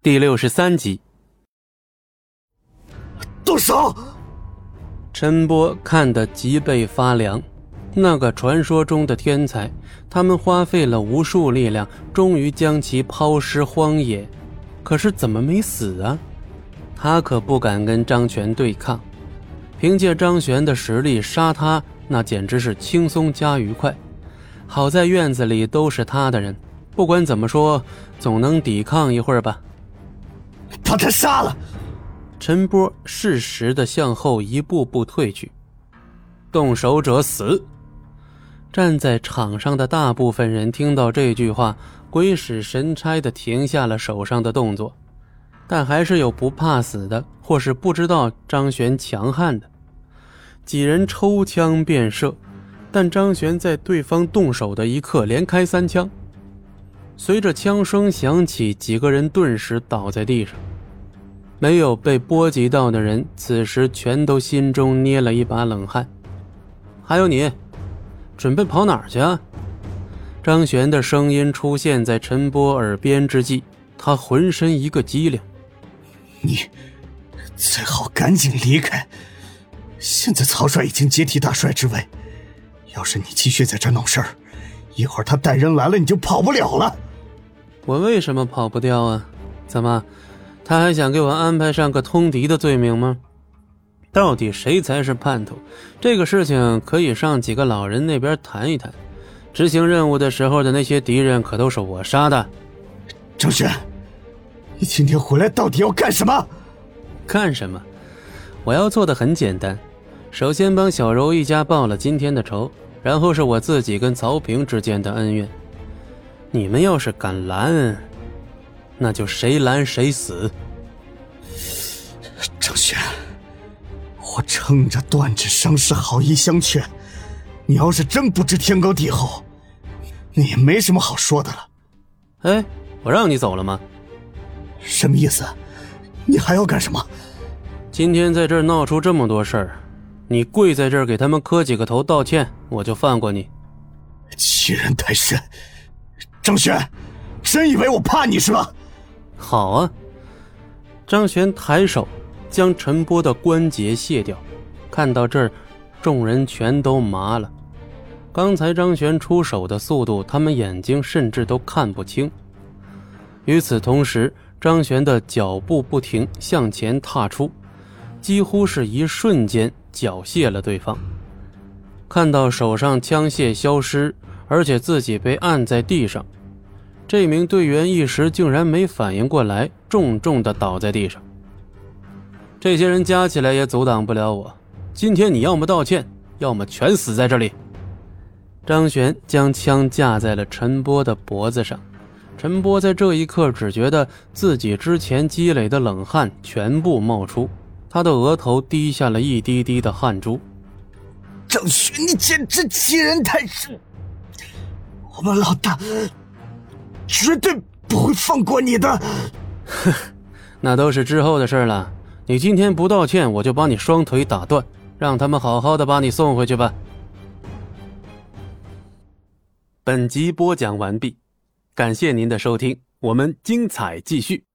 第六十三集，动手！陈波看得脊背发凉。那个传说中的天才，他们花费了无数力量，终于将其抛尸荒野，可是怎么没死啊？他可不敢跟张全对抗，凭借张璇的实力杀他，那简直是轻松加愉快。好在院子里都是他的人，不管怎么说，总能抵抗一会儿吧。把他杀了！陈波适时的向后一步步退去，动手者死。站在场上的大部分人听到这句话，鬼使神差的停下了手上的动作，但还是有不怕死的，或是不知道张璇强悍的。几人抽枪便射，但张璇在对方动手的一刻连开三枪。随着枪声响起，几个人顿时倒在地上。没有被波及到的人，此时全都心中捏了一把冷汗。还有你，准备跑哪儿去啊？张璇的声音出现在陈波耳边之际，他浑身一个激灵。你最好赶紧离开。现在曹帅已经接替大帅之位，要是你继续在这闹事儿，一会儿他带人来了，你就跑不了了。我为什么跑不掉啊？怎么，他还想给我安排上个通敌的罪名吗？到底谁才是叛徒？这个事情可以上几个老人那边谈一谈。执行任务的时候的那些敌人可都是我杀的。张轩，你今天回来到底要干什么？干什么？我要做的很简单，首先帮小柔一家报了今天的仇，然后是我自己跟曹平之间的恩怨。你们要是敢拦，那就谁拦谁死。张轩，我撑着断指伤势好意相劝，你要是真不知天高地厚，那也没什么好说的了。哎，我让你走了吗？什么意思？你还要干什么？今天在这儿闹出这么多事儿，你跪在这儿给他们磕几个头道歉，我就放过你。欺人太甚！张轩，真以为我怕你是吧？好啊！张璇抬手将陈波的关节卸掉。看到这儿，众人全都麻了。刚才张璇出手的速度，他们眼睛甚至都看不清。与此同时，张璇的脚步不停向前踏出，几乎是一瞬间缴械了对方。看到手上枪械消失，而且自己被按在地上。这名队员一时竟然没反应过来，重重的倒在地上。这些人加起来也阻挡不了我。今天你要么道歉，要么全死在这里。张璇将枪架在了陈波的脖子上，陈波在这一刻只觉得自己之前积累的冷汗全部冒出，他的额头滴下了一滴滴的汗珠。张璇，你简直欺人太甚！我们老大。绝对不会放过你的！哼，那都是之后的事了。你今天不道歉，我就把你双腿打断，让他们好好的把你送回去吧。本集播讲完毕，感谢您的收听，我们精彩继续。